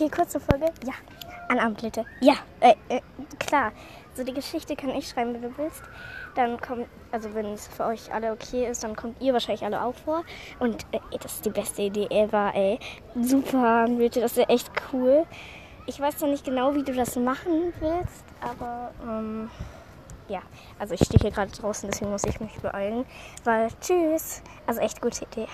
Okay, kurze Folge. Ja. An bitte. Ja, äh, äh, klar. So die Geschichte kann ich schreiben, wenn du willst. Dann kommt, also wenn es für euch alle okay ist, dann kommt ihr wahrscheinlich alle auch vor. Und äh, das ist die beste Idee ever, ey. Super, Leute, das ist ja echt cool. Ich weiß noch nicht genau, wie du das machen willst, aber ähm, ja, also ich stehe hier gerade draußen, deswegen muss ich mich beeilen. Weil, tschüss. Also echt gute Idee.